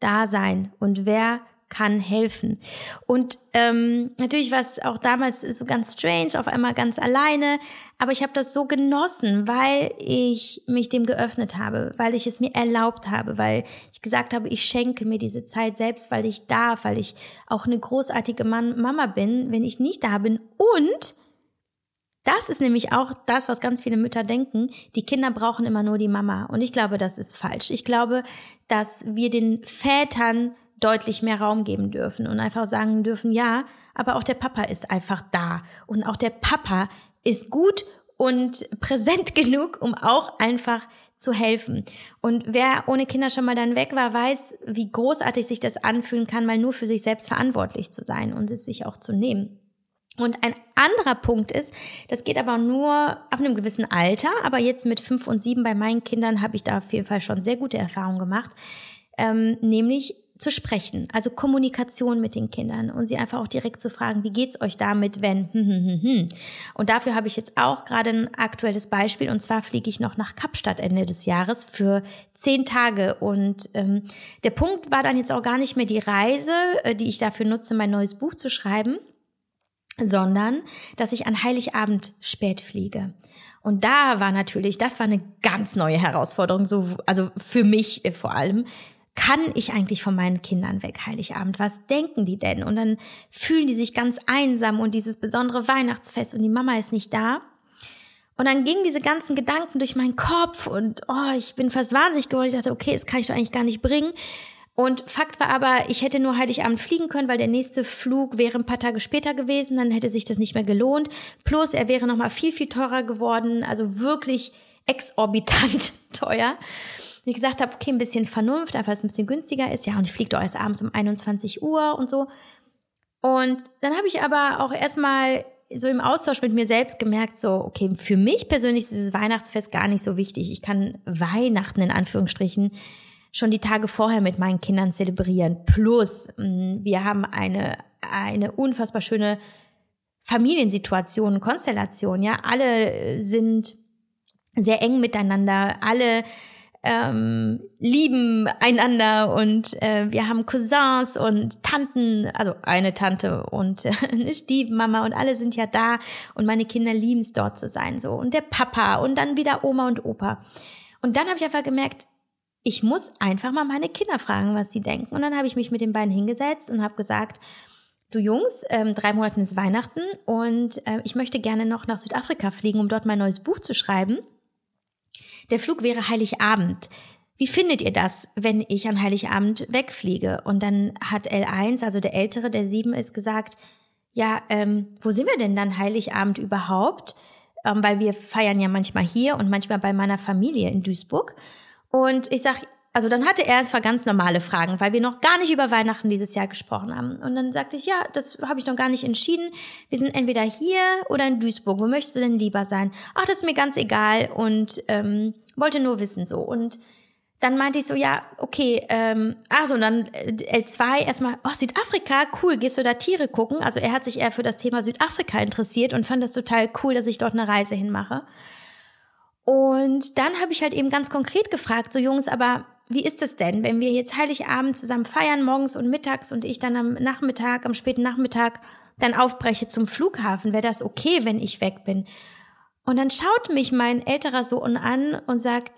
da sein und wer kann helfen. Und ähm, natürlich war es auch damals so ganz strange, auf einmal ganz alleine, aber ich habe das so genossen, weil ich mich dem geöffnet habe, weil ich es mir erlaubt habe, weil ich gesagt habe, ich schenke mir diese Zeit selbst, weil ich darf, weil ich auch eine großartige Mann, Mama bin, wenn ich nicht da bin. Und das ist nämlich auch das, was ganz viele Mütter denken. Die Kinder brauchen immer nur die Mama. Und ich glaube, das ist falsch. Ich glaube, dass wir den Vätern deutlich mehr Raum geben dürfen und einfach sagen dürfen, ja, aber auch der Papa ist einfach da. Und auch der Papa ist gut und präsent genug, um auch einfach zu helfen. Und wer ohne Kinder schon mal dann weg war, weiß, wie großartig sich das anfühlen kann, mal nur für sich selbst verantwortlich zu sein und es sich auch zu nehmen. Und ein anderer Punkt ist, das geht aber nur ab einem gewissen Alter, aber jetzt mit fünf und sieben bei meinen Kindern habe ich da auf jeden Fall schon sehr gute Erfahrungen gemacht, ähm, nämlich zu sprechen, also Kommunikation mit den Kindern und sie einfach auch direkt zu fragen, wie geht's euch damit, wenn hm, hm, hm, hm. Und dafür habe ich jetzt auch gerade ein aktuelles Beispiel und zwar fliege ich noch nach Kapstadt Ende des Jahres für zehn Tage und ähm, der Punkt war dann jetzt auch gar nicht mehr die Reise, äh, die ich dafür nutze, mein neues Buch zu schreiben, sondern dass ich an Heiligabend spät fliege. Und da war natürlich, das war eine ganz neue Herausforderung, so, also für mich äh, vor allem. Kann ich eigentlich von meinen Kindern weg, Heiligabend? Was denken die denn? Und dann fühlen die sich ganz einsam und dieses besondere Weihnachtsfest und die Mama ist nicht da. Und dann gingen diese ganzen Gedanken durch meinen Kopf und oh, ich bin fast wahnsinnig geworden. Ich dachte, okay, das kann ich doch eigentlich gar nicht bringen. Und Fakt war aber, ich hätte nur Heiligabend fliegen können, weil der nächste Flug wäre ein paar Tage später gewesen, dann hätte sich das nicht mehr gelohnt. Plus, er wäre nochmal viel, viel teurer geworden, also wirklich exorbitant teuer. Wie gesagt habe, okay, ein bisschen Vernunft, einfach weil es ein bisschen günstiger ist. Ja, und ich fliege doch erst abends um 21 Uhr und so. Und dann habe ich aber auch erstmal so im Austausch mit mir selbst gemerkt, so, okay, für mich persönlich ist dieses Weihnachtsfest gar nicht so wichtig. Ich kann Weihnachten in Anführungsstrichen schon die Tage vorher mit meinen Kindern zelebrieren. Plus, mm, wir haben eine, eine unfassbar schöne Familiensituation, Konstellation, ja. Alle sind sehr eng miteinander, alle ähm, lieben einander und äh, wir haben Cousins und Tanten, also eine Tante und äh, eine Stiefmama und alle sind ja da und meine Kinder lieben es dort zu sein so und der Papa und dann wieder Oma und Opa. Und dann habe ich einfach gemerkt, ich muss einfach mal meine Kinder fragen, was sie denken. Und dann habe ich mich mit den beiden hingesetzt und habe gesagt, du Jungs, ähm, drei Monate ist Weihnachten und äh, ich möchte gerne noch nach Südafrika fliegen, um dort mein neues Buch zu schreiben. Der Flug wäre Heiligabend. Wie findet ihr das, wenn ich an Heiligabend wegfliege? Und dann hat L1, also der Ältere, der sieben ist, gesagt, ja, ähm, wo sind wir denn dann Heiligabend überhaupt? Ähm, weil wir feiern ja manchmal hier und manchmal bei meiner Familie in Duisburg. Und ich sag, also dann hatte er zwar ganz normale Fragen, weil wir noch gar nicht über Weihnachten dieses Jahr gesprochen haben. Und dann sagte ich, ja, das habe ich noch gar nicht entschieden. Wir sind entweder hier oder in Duisburg. Wo möchtest du denn lieber sein? Ach, das ist mir ganz egal und ähm, wollte nur wissen so. Und dann meinte ich so, ja, okay, ähm, ach so, und dann äh, L2 erstmal, oh, Südafrika, cool, gehst du da Tiere gucken? Also er hat sich eher für das Thema Südafrika interessiert und fand das total cool, dass ich dort eine Reise hinmache. Und dann habe ich halt eben ganz konkret gefragt, so Jungs, aber wie ist es denn, wenn wir jetzt Heiligabend zusammen feiern, morgens und mittags und ich dann am Nachmittag, am späten Nachmittag dann aufbreche zum Flughafen? Wäre das okay, wenn ich weg bin? Und dann schaut mich mein älterer Sohn an und sagt,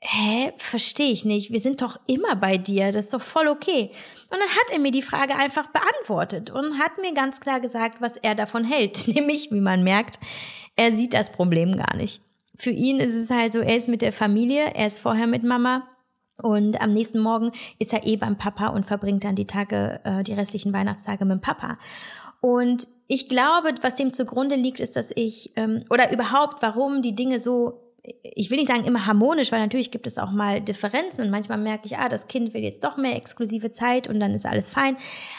hä, verstehe ich nicht, wir sind doch immer bei dir, das ist doch voll okay. Und dann hat er mir die Frage einfach beantwortet und hat mir ganz klar gesagt, was er davon hält. Nämlich, wie man merkt, er sieht das Problem gar nicht für ihn ist es halt so, er ist mit der Familie, er ist vorher mit Mama und am nächsten Morgen ist er eh beim Papa und verbringt dann die Tage, äh, die restlichen Weihnachtstage mit dem Papa. Und ich glaube, was dem zugrunde liegt, ist, dass ich, ähm, oder überhaupt, warum die Dinge so ich will nicht sagen immer harmonisch, weil natürlich gibt es auch mal Differenzen und manchmal merke ich, ah, das Kind will jetzt doch mehr exklusive Zeit und dann ist alles fein.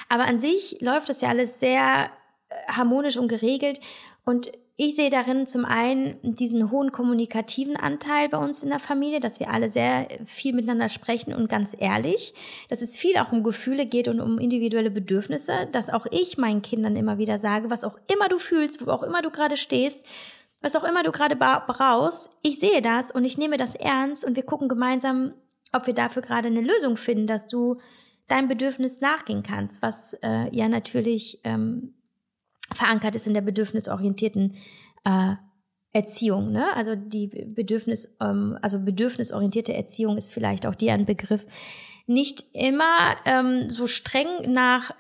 Aber an sich läuft das ja alles sehr äh, harmonisch und geregelt und ich sehe darin zum einen diesen hohen kommunikativen Anteil bei uns in der Familie, dass wir alle sehr viel miteinander sprechen und ganz ehrlich, dass es viel auch um Gefühle geht und um individuelle Bedürfnisse, dass auch ich meinen Kindern immer wieder sage, was auch immer du fühlst, wo auch immer du gerade stehst, was auch immer du gerade brauchst, ich sehe das und ich nehme das ernst und wir gucken gemeinsam, ob wir dafür gerade eine Lösung finden, dass du deinem Bedürfnis nachgehen kannst, was äh, ja natürlich ähm, verankert ist in der bedürfnisorientierten äh, Erziehung. Ne? Also die Bedürfnis, ähm, also bedürfnisorientierte Erziehung ist vielleicht auch dir ein Begriff. Nicht immer ähm, so streng nach,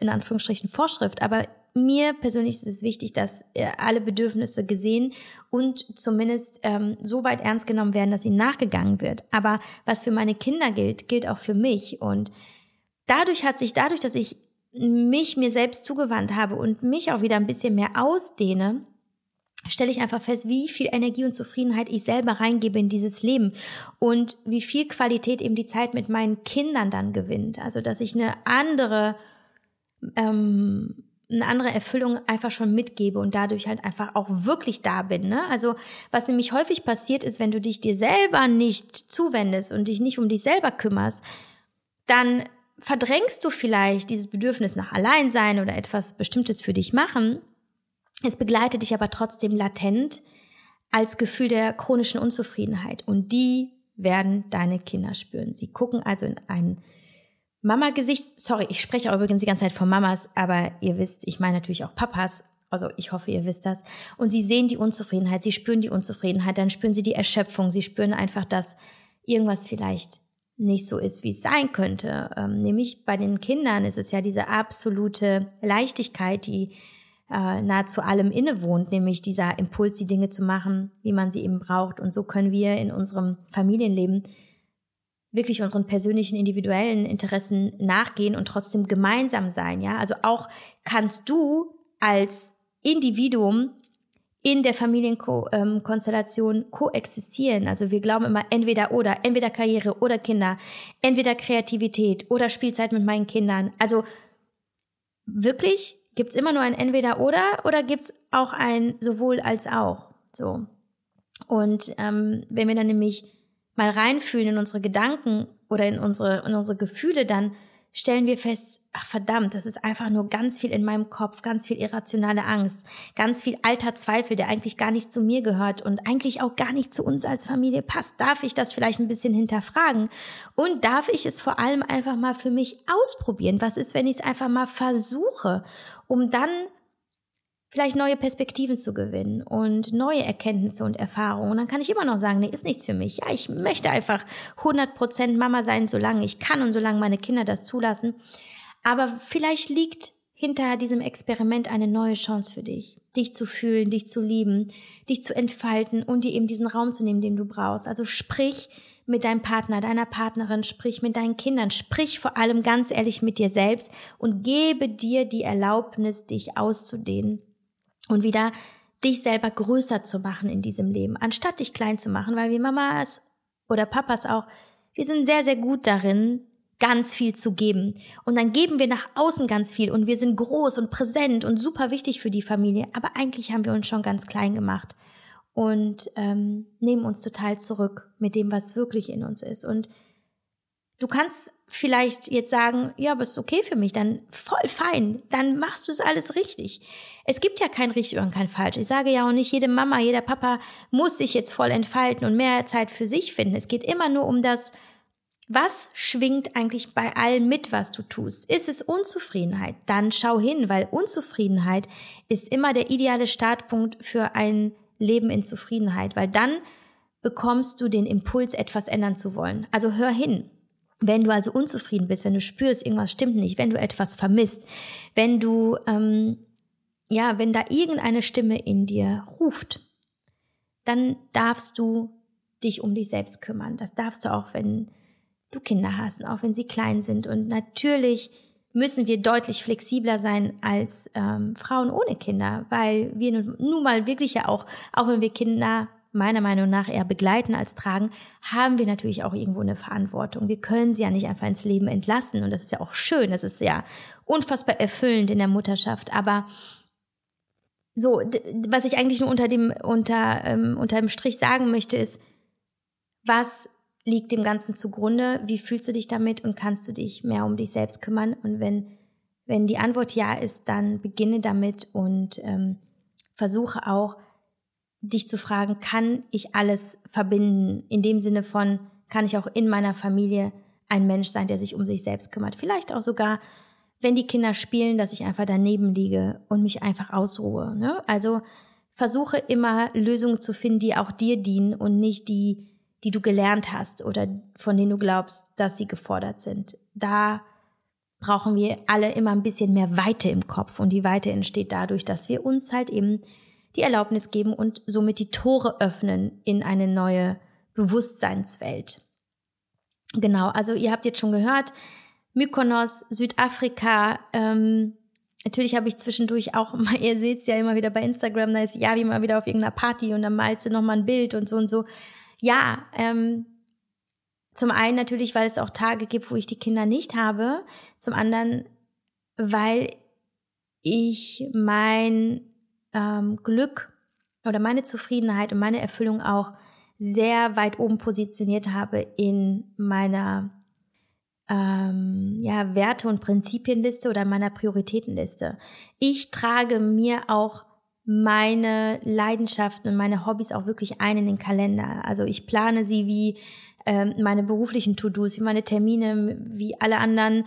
in Anführungsstrichen, Vorschrift, aber mir persönlich ist es wichtig, dass äh, alle Bedürfnisse gesehen und zumindest ähm, so weit ernst genommen werden, dass ihnen nachgegangen wird. Aber was für meine Kinder gilt, gilt auch für mich. Und dadurch hat sich, dadurch, dass ich mich mir selbst zugewandt habe und mich auch wieder ein bisschen mehr ausdehne, stelle ich einfach fest, wie viel Energie und Zufriedenheit ich selber reingebe in dieses Leben und wie viel Qualität eben die Zeit mit meinen Kindern dann gewinnt. Also dass ich eine andere ähm, eine andere Erfüllung einfach schon mitgebe und dadurch halt einfach auch wirklich da bin. Ne? Also was nämlich häufig passiert ist, wenn du dich dir selber nicht zuwendest und dich nicht um dich selber kümmerst, dann verdrängst du vielleicht dieses Bedürfnis nach Alleinsein oder etwas Bestimmtes für dich machen. Es begleitet dich aber trotzdem latent als Gefühl der chronischen Unzufriedenheit und die werden deine Kinder spüren. Sie gucken also in einen Mama-Gesicht, sorry, ich spreche auch übrigens die ganze Zeit von Mamas, aber ihr wisst, ich meine natürlich auch Papas. Also ich hoffe, ihr wisst das. Und sie sehen die Unzufriedenheit, sie spüren die Unzufriedenheit, dann spüren sie die Erschöpfung, sie spüren einfach, dass irgendwas vielleicht nicht so ist, wie es sein könnte. Ähm, nämlich bei den Kindern ist es ja diese absolute Leichtigkeit, die äh, nahezu allem innewohnt, nämlich dieser Impuls, die Dinge zu machen, wie man sie eben braucht. Und so können wir in unserem Familienleben wirklich unseren persönlichen individuellen Interessen nachgehen und trotzdem gemeinsam sein, ja? Also auch kannst du als Individuum in der Familienkonstellation koexistieren. Also wir glauben immer entweder oder, entweder Karriere oder Kinder, entweder Kreativität oder Spielzeit mit meinen Kindern. Also wirklich gibt's immer nur ein entweder oder oder gibt's auch ein sowohl als auch. So. Und ähm, wenn wir dann nämlich mal reinfühlen in unsere Gedanken oder in unsere, in unsere Gefühle, dann stellen wir fest, ach verdammt, das ist einfach nur ganz viel in meinem Kopf, ganz viel irrationale Angst, ganz viel alter Zweifel, der eigentlich gar nicht zu mir gehört und eigentlich auch gar nicht zu uns als Familie passt. Darf ich das vielleicht ein bisschen hinterfragen? Und darf ich es vor allem einfach mal für mich ausprobieren? Was ist, wenn ich es einfach mal versuche, um dann vielleicht neue Perspektiven zu gewinnen und neue Erkenntnisse und Erfahrungen. Und dann kann ich immer noch sagen, nee, ist nichts für mich. Ja, ich möchte einfach 100% Mama sein, solange ich kann und solange meine Kinder das zulassen. Aber vielleicht liegt hinter diesem Experiment eine neue Chance für dich, dich zu fühlen, dich zu lieben, dich zu entfalten und dir eben diesen Raum zu nehmen, den du brauchst. Also sprich mit deinem Partner, deiner Partnerin, sprich mit deinen Kindern, sprich vor allem ganz ehrlich mit dir selbst und gebe dir die Erlaubnis, dich auszudehnen und wieder dich selber größer zu machen in diesem Leben, anstatt dich klein zu machen, weil wir Mamas oder Papas auch, wir sind sehr, sehr gut darin, ganz viel zu geben. Und dann geben wir nach außen ganz viel und wir sind groß und präsent und super wichtig für die Familie. Aber eigentlich haben wir uns schon ganz klein gemacht und ähm, nehmen uns total zurück mit dem, was wirklich in uns ist. Und Du kannst vielleicht jetzt sagen, ja, aber ist okay für mich, dann voll fein, dann machst du es alles richtig. Es gibt ja kein richtig und kein falsch. Ich sage ja auch nicht, jede Mama, jeder Papa muss sich jetzt voll entfalten und mehr Zeit für sich finden. Es geht immer nur um das, was schwingt eigentlich bei allem mit, was du tust? Ist es Unzufriedenheit? Dann schau hin, weil Unzufriedenheit ist immer der ideale Startpunkt für ein Leben in Zufriedenheit, weil dann bekommst du den Impuls, etwas ändern zu wollen. Also hör hin. Wenn du also unzufrieden bist, wenn du spürst, irgendwas stimmt nicht, wenn du etwas vermisst, wenn du, ähm, ja, wenn da irgendeine Stimme in dir ruft, dann darfst du dich um dich selbst kümmern. Das darfst du auch, wenn du Kinder hast, auch wenn sie klein sind. Und natürlich müssen wir deutlich flexibler sein als ähm, Frauen ohne Kinder, weil wir nun mal wirklich ja auch, auch wenn wir Kinder meiner Meinung nach eher begleiten als tragen, haben wir natürlich auch irgendwo eine Verantwortung. Wir können sie ja nicht einfach ins Leben entlassen und das ist ja auch schön, das ist ja unfassbar erfüllend in der Mutterschaft, aber so, was ich eigentlich nur unter dem, unter, ähm, unter dem Strich sagen möchte, ist, was liegt dem Ganzen zugrunde? Wie fühlst du dich damit und kannst du dich mehr um dich selbst kümmern? Und wenn, wenn die Antwort ja ist, dann beginne damit und ähm, versuche auch, dich zu fragen, kann ich alles verbinden? In dem Sinne von, kann ich auch in meiner Familie ein Mensch sein, der sich um sich selbst kümmert. Vielleicht auch sogar, wenn die Kinder spielen, dass ich einfach daneben liege und mich einfach ausruhe. Ne? Also versuche immer Lösungen zu finden, die auch dir dienen und nicht die, die du gelernt hast oder von denen du glaubst, dass sie gefordert sind. Da brauchen wir alle immer ein bisschen mehr Weite im Kopf und die Weite entsteht dadurch, dass wir uns halt eben die Erlaubnis geben und somit die Tore öffnen in eine neue Bewusstseinswelt. Genau, also ihr habt jetzt schon gehört, Mykonos, Südafrika, ähm, Natürlich habe ich zwischendurch auch mal, ihr seht es ja immer wieder bei Instagram, da ist ja wie mal wieder auf irgendeiner Party und dann malst du nochmal ein Bild und so und so. Ja, ähm, zum einen natürlich, weil es auch Tage gibt, wo ich die Kinder nicht habe. Zum anderen, weil ich mein ähm, Glück oder meine Zufriedenheit und meine Erfüllung auch sehr weit oben positioniert habe in meiner ähm, ja, Werte- und Prinzipienliste oder meiner Prioritätenliste. Ich trage mir auch meine Leidenschaften und meine Hobbys auch wirklich ein in den Kalender. Also ich plane sie wie ähm, meine beruflichen To-Dos, wie meine Termine, wie alle anderen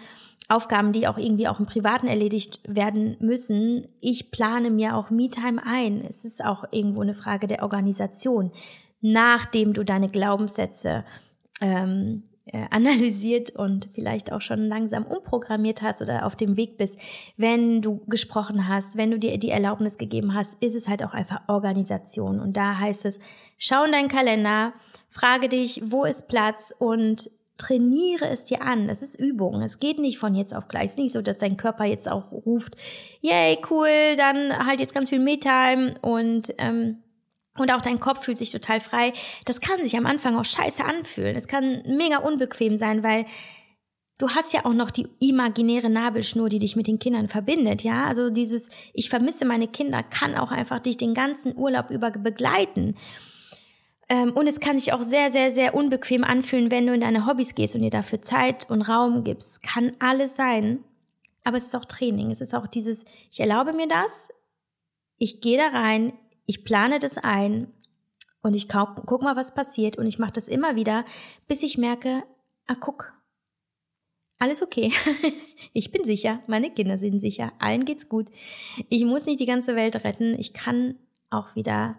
Aufgaben, die auch irgendwie auch im Privaten erledigt werden müssen. Ich plane mir auch Me-Time ein. Es ist auch irgendwo eine Frage der Organisation. Nachdem du deine Glaubenssätze ähm, äh, analysiert und vielleicht auch schon langsam umprogrammiert hast oder auf dem Weg bist, wenn du gesprochen hast, wenn du dir die Erlaubnis gegeben hast, ist es halt auch einfach Organisation. Und da heißt es, schau in deinen Kalender, frage dich, wo ist Platz und trainiere es dir an. Das ist Übung. Es geht nicht von jetzt auf gleich. Es ist nicht so, dass dein Körper jetzt auch ruft, yay, cool, dann halt jetzt ganz viel Me-Time und ähm, und auch dein Kopf fühlt sich total frei. Das kann sich am Anfang auch scheiße anfühlen. Es kann mega unbequem sein, weil du hast ja auch noch die imaginäre Nabelschnur, die dich mit den Kindern verbindet, ja? Also dieses ich vermisse meine Kinder kann auch einfach dich den ganzen Urlaub über begleiten. Ähm, und es kann sich auch sehr, sehr, sehr unbequem anfühlen, wenn du in deine Hobbys gehst und dir dafür Zeit und Raum gibst. Kann alles sein. Aber es ist auch Training. Es ist auch dieses, ich erlaube mir das, ich gehe da rein, ich plane das ein und ich guck, mal, was passiert und ich mache das immer wieder, bis ich merke, ah, guck, alles okay. ich bin sicher, meine Kinder sind sicher, allen geht's gut. Ich muss nicht die ganze Welt retten, ich kann auch wieder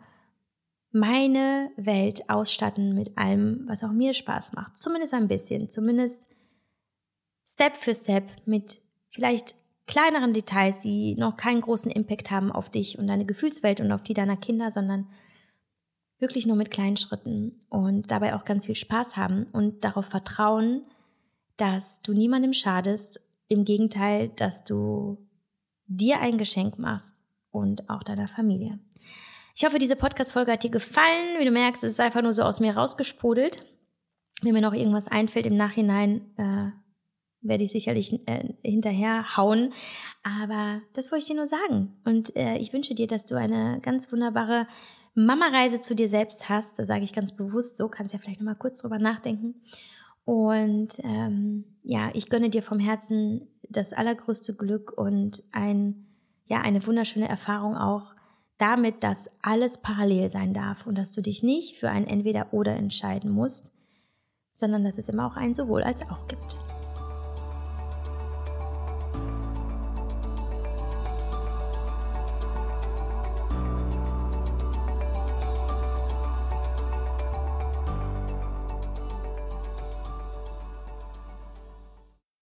meine Welt ausstatten mit allem, was auch mir Spaß macht. Zumindest ein bisschen, zumindest Step für Step mit vielleicht kleineren Details, die noch keinen großen Impact haben auf dich und deine Gefühlswelt und auf die deiner Kinder, sondern wirklich nur mit kleinen Schritten und dabei auch ganz viel Spaß haben und darauf vertrauen, dass du niemandem schadest, im Gegenteil, dass du dir ein Geschenk machst und auch deiner Familie. Ich hoffe, diese Podcast-Folge hat dir gefallen. Wie du merkst, es ist einfach nur so aus mir rausgesprudelt. Wenn mir noch irgendwas einfällt im Nachhinein, äh, werde ich sicherlich äh, hinterher hauen. Aber das wollte ich dir nur sagen. Und äh, ich wünsche dir, dass du eine ganz wunderbare Mama-Reise zu dir selbst hast. Da sage ich ganz bewusst so, kannst ja vielleicht nochmal kurz drüber nachdenken. Und ähm, ja, ich gönne dir vom Herzen das allergrößte Glück und ein, ja, eine wunderschöne Erfahrung auch damit, dass alles parallel sein darf und dass du dich nicht für ein Entweder-Oder entscheiden musst, sondern dass es immer auch ein sowohl als auch gibt.